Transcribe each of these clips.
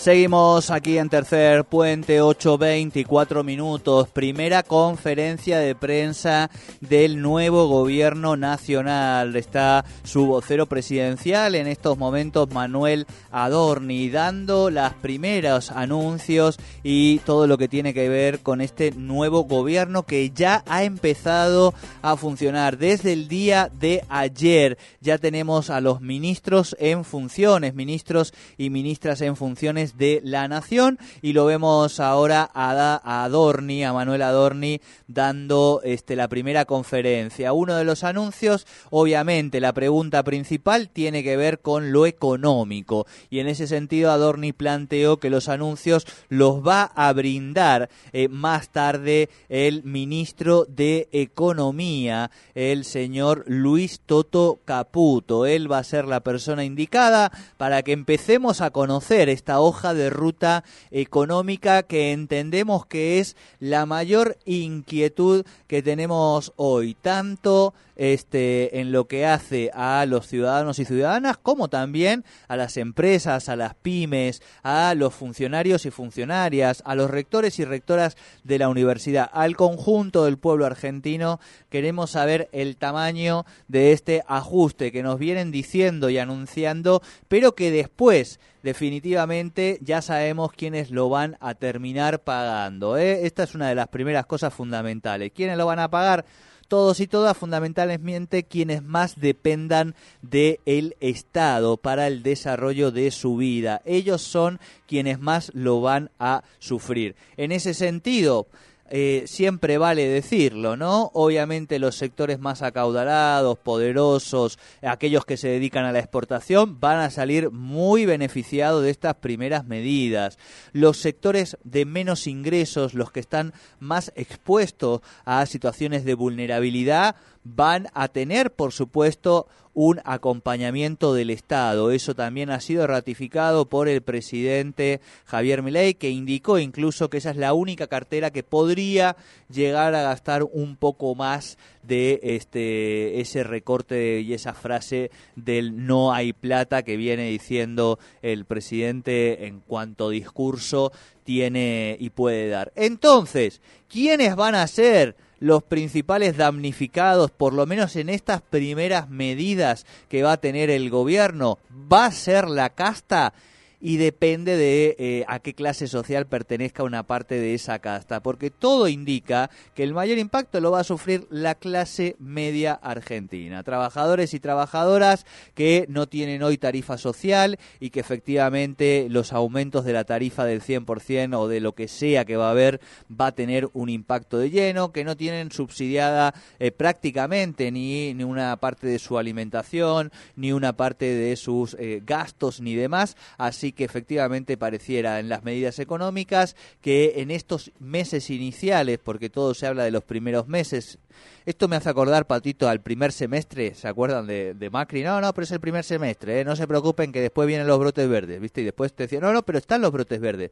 Seguimos aquí en tercer puente, 8.24 minutos. Primera conferencia de prensa del nuevo gobierno nacional. Está su vocero presidencial en estos momentos, Manuel Adorni, dando las primeros anuncios y todo lo que tiene que ver con este nuevo gobierno que ya ha empezado a funcionar desde el día de ayer. Ya tenemos a los ministros en funciones, ministros y ministras en funciones de la Nación y lo vemos ahora a, Adorni, a Manuel Adorni, dando este, la primera conferencia. Uno de los anuncios, obviamente, la pregunta principal tiene que ver con lo económico y en ese sentido Adorni planteó que los anuncios los va a brindar eh, más tarde el ministro de Economía, el señor Luis Toto Caputo. Él va a ser la persona indicada para que empecemos a conocer esta hoja de ruta económica que entendemos que es la mayor inquietud que tenemos hoy, tanto este, en lo que hace a los ciudadanos y ciudadanas, como también a las empresas, a las pymes, a los funcionarios y funcionarias, a los rectores y rectoras de la universidad, al conjunto del pueblo argentino. Queremos saber el tamaño de este ajuste que nos vienen diciendo y anunciando, pero que después definitivamente ya sabemos quiénes lo van a terminar pagando. ¿eh? Esta es una de las primeras cosas fundamentales. ¿Quiénes lo van a pagar? Todos y todas, fundamentalmente quienes más dependan del el Estado para el desarrollo de su vida. Ellos son quienes más lo van a sufrir. En ese sentido, eh, siempre vale decirlo, ¿no? Obviamente los sectores más acaudalados, poderosos, aquellos que se dedican a la exportación, van a salir muy beneficiados de estas primeras medidas. Los sectores de menos ingresos, los que están más expuestos a situaciones de vulnerabilidad, van a tener, por supuesto, un acompañamiento del Estado. Eso también ha sido ratificado por el presidente Javier Milei, que indicó incluso que esa es la única cartera que podría llegar a gastar un poco más de este ese recorte y esa frase del no hay plata que viene diciendo el presidente en cuanto discurso tiene y puede dar. Entonces, ¿quiénes van a ser los principales damnificados, por lo menos en estas primeras medidas que va a tener el gobierno, va a ser la casta y depende de eh, a qué clase social pertenezca una parte de esa casta, porque todo indica que el mayor impacto lo va a sufrir la clase media argentina, trabajadores y trabajadoras que no tienen hoy tarifa social y que efectivamente los aumentos de la tarifa del 100% o de lo que sea que va a haber va a tener un impacto de lleno, que no tienen subsidiada eh, prácticamente ni, ni, una parte de su alimentación, ni una parte de sus eh, gastos ni demás, así que efectivamente pareciera en las medidas económicas que en estos meses iniciales, porque todo se habla de los primeros meses, esto me hace acordar, Patito, al primer semestre, ¿se acuerdan de, Macri? No, no, pero es el primer semestre, ¿eh? no se preocupen que después vienen los brotes verdes, ¿viste? Y después te decían, no, no, pero están los brotes verdes.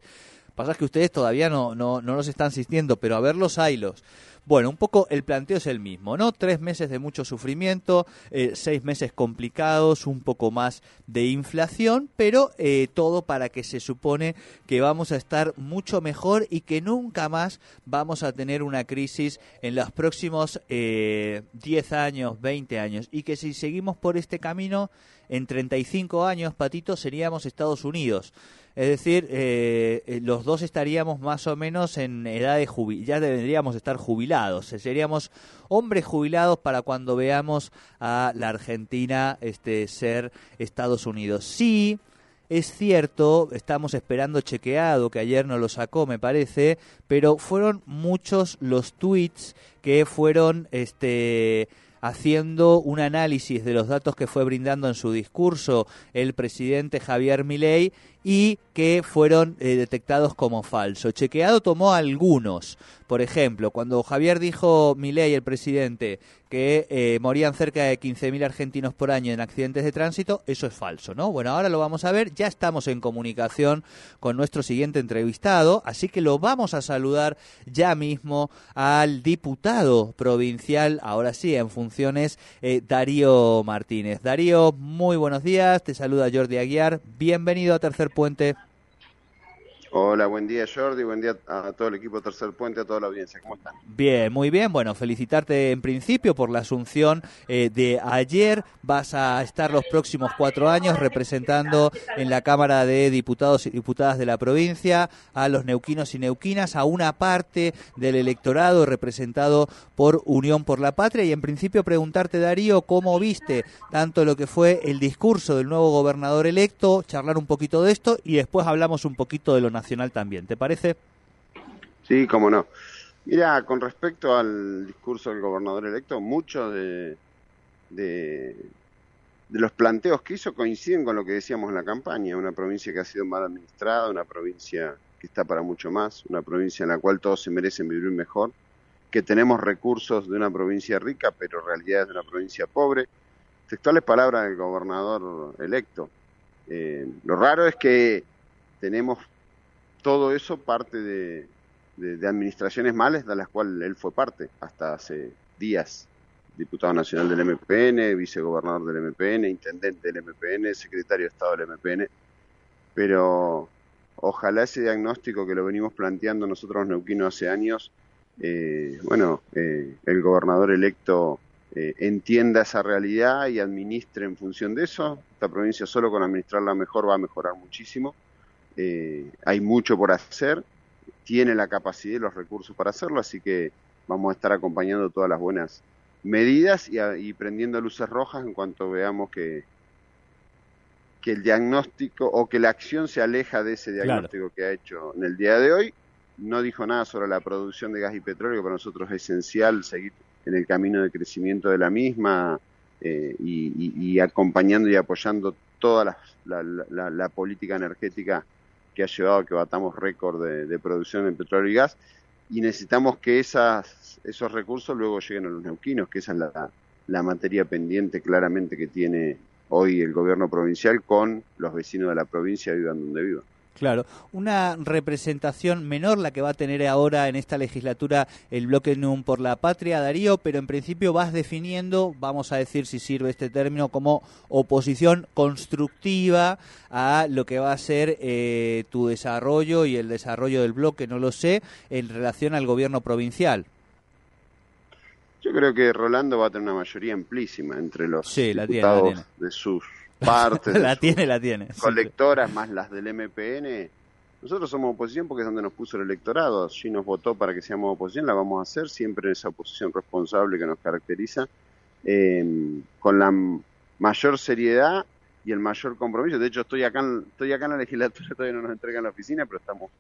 Pasa que ustedes todavía no, no, no los están asistiendo, pero a verlos haylos. Bueno, un poco el planteo es el mismo, ¿no? Tres meses de mucho sufrimiento, eh, seis meses complicados, un poco más de inflación, pero eh, todo para que se supone que vamos a estar mucho mejor y que nunca más vamos a tener una crisis en los próximos eh, 10 años, 20 años, y que si seguimos por este camino, en 35 años, Patito, seríamos Estados Unidos. Es decir, eh, eh, los dos estaríamos más o menos en edad de jubilación, ya deberíamos estar jubilados, seríamos hombres jubilados para cuando veamos a la Argentina este, ser Estados Unidos. Sí, es cierto, estamos esperando chequeado, que ayer no lo sacó, me parece, pero fueron muchos los tweets que fueron este haciendo un análisis de los datos que fue brindando en su discurso el presidente Javier Milei y que fueron eh, detectados como falso. Chequeado tomó algunos. Por ejemplo, cuando Javier dijo, Milei, el presidente, que eh, morían cerca de 15.000 argentinos por año en accidentes de tránsito, eso es falso, ¿no? Bueno, ahora lo vamos a ver, ya estamos en comunicación con nuestro siguiente entrevistado, así que lo vamos a saludar ya mismo al diputado provincial, ahora sí, en funciones, eh, Darío Martínez. Darío, muy buenos días, te saluda Jordi Aguiar, bienvenido a Tercer Puente. Hola, buen día Jordi, buen día a todo el equipo Tercer Puente, a toda la audiencia. ¿Cómo están? Bien, muy bien. Bueno, felicitarte en principio por la asunción eh, de ayer. Vas a estar los próximos cuatro años representando en la Cámara de Diputados y Diputadas de la provincia a los neuquinos y neuquinas, a una parte del electorado representado por Unión por la Patria. Y en principio preguntarte, Darío, cómo viste tanto lo que fue el discurso del nuevo gobernador electo, charlar un poquito de esto y después hablamos un poquito de lo nacional también. ¿Te parece? Sí, cómo no. Mira, con respecto al discurso del gobernador electo, muchos de, de, los planteos que hizo coinciden con lo que decíamos en la campaña. Una provincia que ha sido mal administrada, una provincia que está para mucho más, una provincia en la cual todos se merecen vivir mejor, que tenemos recursos de una provincia rica, pero en realidad es de una provincia pobre. Textuales palabras del gobernador electo. Eh, lo raro es que tenemos todo eso parte de, administraciones malas de las cuales él fue parte hasta hace días. Diputado nacional del MPN, vicegobernador del MPN, intendente del MPN, secretario de Estado del MPN. Pero ojalá ese diagnóstico que lo venimos planteando nosotros neuquinos hace años, eh, bueno, eh, el gobernador electo eh, entienda esa realidad y administre en función de eso. Esta provincia solo con administrarla mejor va a mejorar muchísimo. Eh, hay mucho por hacer, tiene la capacidad y los recursos para hacerlo, así que vamos a estar acompañando todas las buenas medidas y, prendiendo luces rojas en cuanto veamos que, que el diagnóstico o que la acción se aleja de ese diagnóstico que ha hecho en el día de hoy. No dijo nada sobre la producción de gas y petróleo, que para nosotros es esencial seguir en el camino de crecimiento de la misma eh, y, acompañando y apoyando toda la política energética que ha llevado a que batamos récord de, producción en petróleo y gas y necesitamos que esas, esos recursos luego lleguen a los neuquinos, que esa es la, la materia pendiente claramente que tiene hoy el gobierno provincial con los vecinos de la provincia, vivan donde vivan. Claro, una representación menor la que va a tener ahora en esta legislatura el bloque NUM por la patria, Darío, pero en principio vas definiendo, vamos a decir si sirve este término, como oposición constructiva a lo que va a ser eh, tu desarrollo y el desarrollo del bloque, no lo sé, en relación al gobierno provincial. Yo creo que Rolando va a tener una mayoría amplísima entre los diputados de sus partes. la tiene, la tiene. Colectoras más las del MPN. Nosotros somos oposición porque es donde nos puso el electorado. Allí nos votó para que seamos oposición, la vamos a hacer siempre en esa oposición responsable que nos caracteriza, em, con la mayor seriedad y el mayor compromiso. De hecho, estoy acá, en, estoy acá en la legislatura, todavía no nos entregan la oficina, pero estamos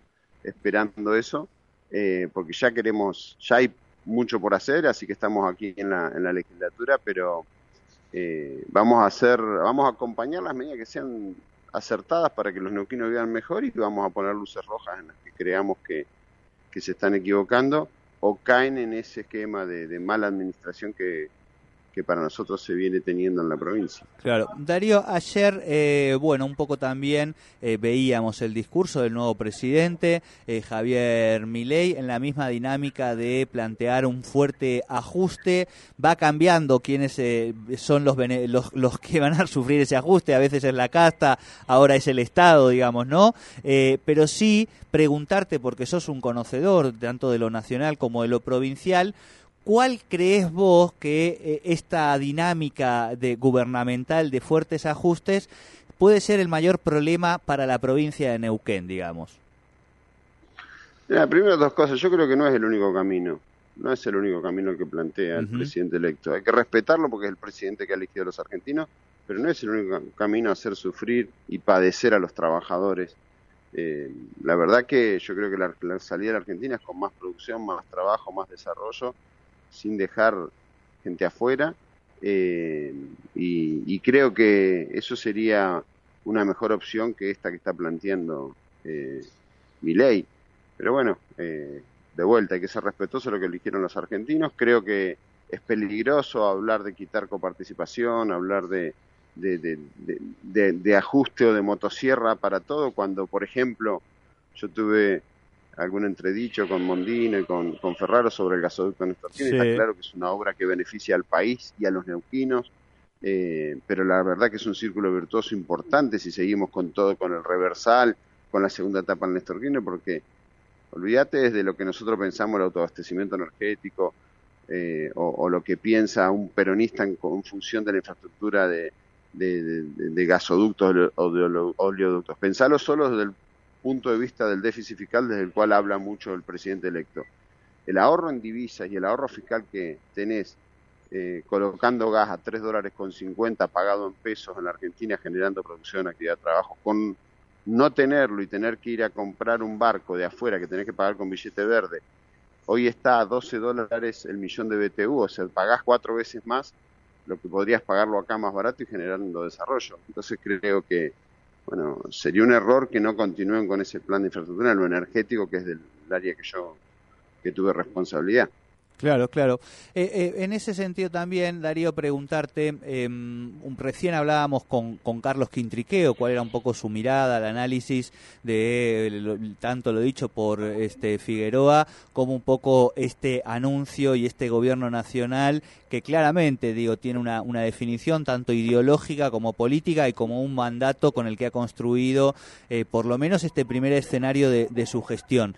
esperando eso, eh, porque ya queremos, ya hay mucho por hacer, así que estamos aquí en la, en la legislatura, pero eh, vamos a hacer, vamos a acompañar las medidas que sean acertadas para que los neuquinos vivan mejor y vamos a poner luces rojas en las que creamos que, que se están equivocando o caen en ese esquema de mala administración que, que para nosotros se viene teniendo en la provincia. Claro, Darío, ayer, eh, bueno, un poco también eh, veíamos el discurso del nuevo presidente, eh, Javier Milei, en la misma dinámica de plantear un fuerte ajuste. Va cambiando quiénes son los, los, los, que van a sufrir ese ajuste, a veces es la casta, ahora es el Estado, digamos, ¿no? pero sí preguntarte, porque sos un conocedor tanto de lo nacional como de lo provincial, ¿Cuál crees vos que eh, esta dinámica de gubernamental de fuertes ajustes puede ser el mayor problema para la provincia de Neuquén, digamos? primero dos cosas. Yo creo que no es el único camino. No es el único camino que plantea el presidente electo. Hay que respetarlo porque es el presidente que ha elegido a los argentinos, pero no es el único camino a hacer sufrir y padecer a los trabajadores. Eh, la verdad que yo creo que la salida de la Argentina es con más producción, más trabajo, más desarrollo sin dejar gente afuera eh, y, creo que eso sería una mejor opción que esta que está planteando eh, mi ley. Pero bueno, eh, de vuelta, hay que ser respetuoso de lo que eligieron los argentinos. Creo que es peligroso hablar de quitar coparticipación, hablar de, de, ajuste o de motosierra para todo, cuando, por ejemplo, yo tuve algún entredicho con Mondino y con, con Ferraro sobre el gasoducto Néstor Está claro que es una obra que beneficia al país y a los neuquinos, eh, pero la verdad que es un círculo virtuoso importante si seguimos con todo, con el reversal, con la segunda etapa del Néstor porque olvídate desde lo que nosotros pensamos el autoabastecimiento energético eh, o, lo que piensa un peronista en, función de la infraestructura de, de, gasoductos o de oleoductos. Pensalo solo desde el punto de vista del déficit fiscal desde el cual habla mucho el presidente electo. El ahorro en divisas y el ahorro fiscal que tenés eh, colocando gas a 3 dólares con 50 pagado en pesos en la Argentina generando producción, actividad trabajo, con no tenerlo y tener que ir a comprar un barco de afuera que tenés que pagar con billete verde, hoy está a 12 dólares el millón de BTU, o sea, pagás cuatro veces más lo que podrías pagarlo acá más barato y generando desarrollo. Entonces creo que bueno, sería un error que no continúen con ese plan de infraestructura lo energético, que es del área que yo que tuve responsabilidad. Claro, claro. Eh, eh, en ese sentido también, Darío, preguntarte, em, recién hablábamos con, con, Carlos Quintriqueo, cuál era un poco su mirada, el análisis de tanto lo dicho por este Figueroa, como un poco este anuncio y este gobierno nacional que claramente, digo, tiene una, una definición tanto ideológica como política y como un mandato con el que ha construido eh, por lo menos este primer escenario de su gestión.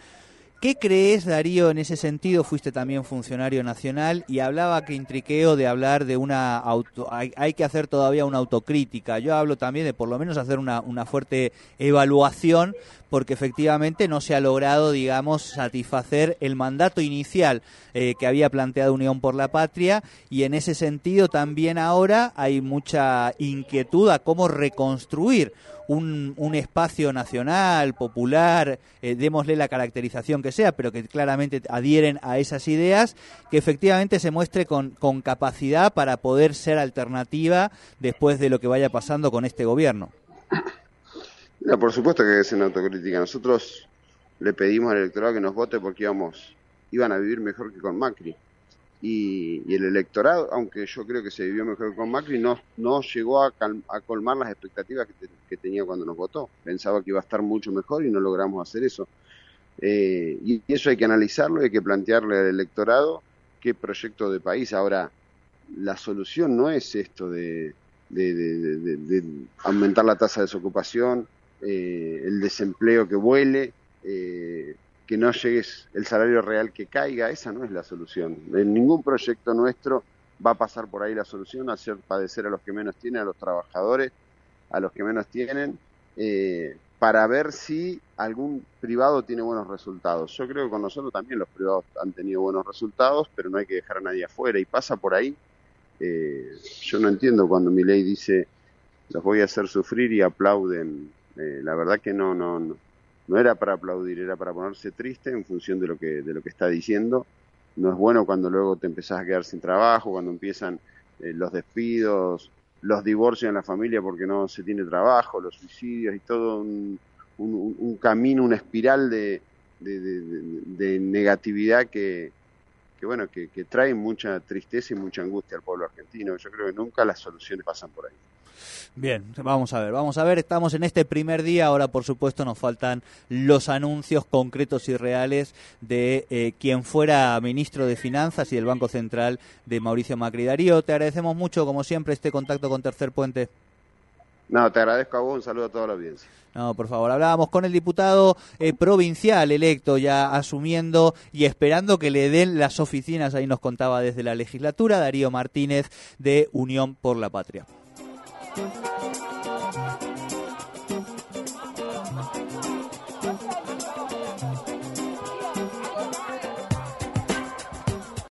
¿Qué crees, Darío, en ese sentido? Fuiste también funcionario nacional y hablaba que intriqueo de hablar de una auto, hay, que hacer todavía una autocrítica. Yo hablo también de por lo menos hacer una, fuerte evaluación porque efectivamente no se ha logrado, digamos, satisfacer el mandato inicial eh, que había planteado Unión por la Patria y en ese sentido también ahora hay mucha inquietud a cómo reconstruir un, un espacio nacional, popular, eh, démosle la caracterización que sea, pero que claramente adhieren a esas ideas, que efectivamente se muestre con, capacidad para poder ser alternativa después de lo que vaya pasando con este gobierno. por supuesto que es una autocrítica. Nosotros le pedimos al electorado que nos vote porque íbamos, iban a vivir mejor que con Macri y, el electorado, aunque yo creo que se vivió mejor con Macri, no, no llegó a, colmar las expectativas que, tenía cuando nos votó. Pensaba que iba a estar mucho mejor y no logramos hacer eso. Eh, y eso hay que analizarlo, hay que plantearle al electorado qué proyecto de país. Ahora, la solución no es esto de, aumentar la tasa de desocupación, eh, el desempleo que vuele. Eh, que no llegues el salario real que caiga, esa no es la solución. En ningún proyecto nuestro va a pasar por ahí la solución, hacer padecer a los que menos tienen, a los trabajadores, a los que menos tienen, eh, para ver si algún privado tiene buenos resultados. Yo creo que con nosotros también los privados han tenido buenos resultados, pero no hay que dejar a nadie afuera y pasa por ahí. Eh, yo no entiendo cuando mi ley dice los voy a hacer sufrir y aplauden. Eh, la verdad que no, no, no no era para aplaudir, era para ponerse triste en función de lo que, de lo que está diciendo. No es bueno cuando luego te empezás a quedar sin trabajo, cuando empiezan eh, los despidos, los divorcios en la familia porque no se tiene trabajo, los suicidios y todo un, camino, una espiral de, negatividad que, que bueno, que, que trae mucha tristeza y mucha angustia al pueblo argentino. Yo creo que nunca las soluciones pasan por ahí. Bien, vamos a ver, vamos a ver, estamos en este primer día, ahora por supuesto nos faltan los anuncios concretos y reales de eh, quien fuera ministro de Finanzas y del Banco Central de Mauricio Macri. Darío, te agradecemos mucho, como siempre, este contacto con Tercer Puente. No, te agradezco a vos, un saludo a toda la audiencia. No, por favor, hablábamos con el diputado eh, provincial electo, ya asumiendo y esperando que le den las oficinas, ahí nos contaba desde la legislatura, Darío Martínez de Unión por la Patria.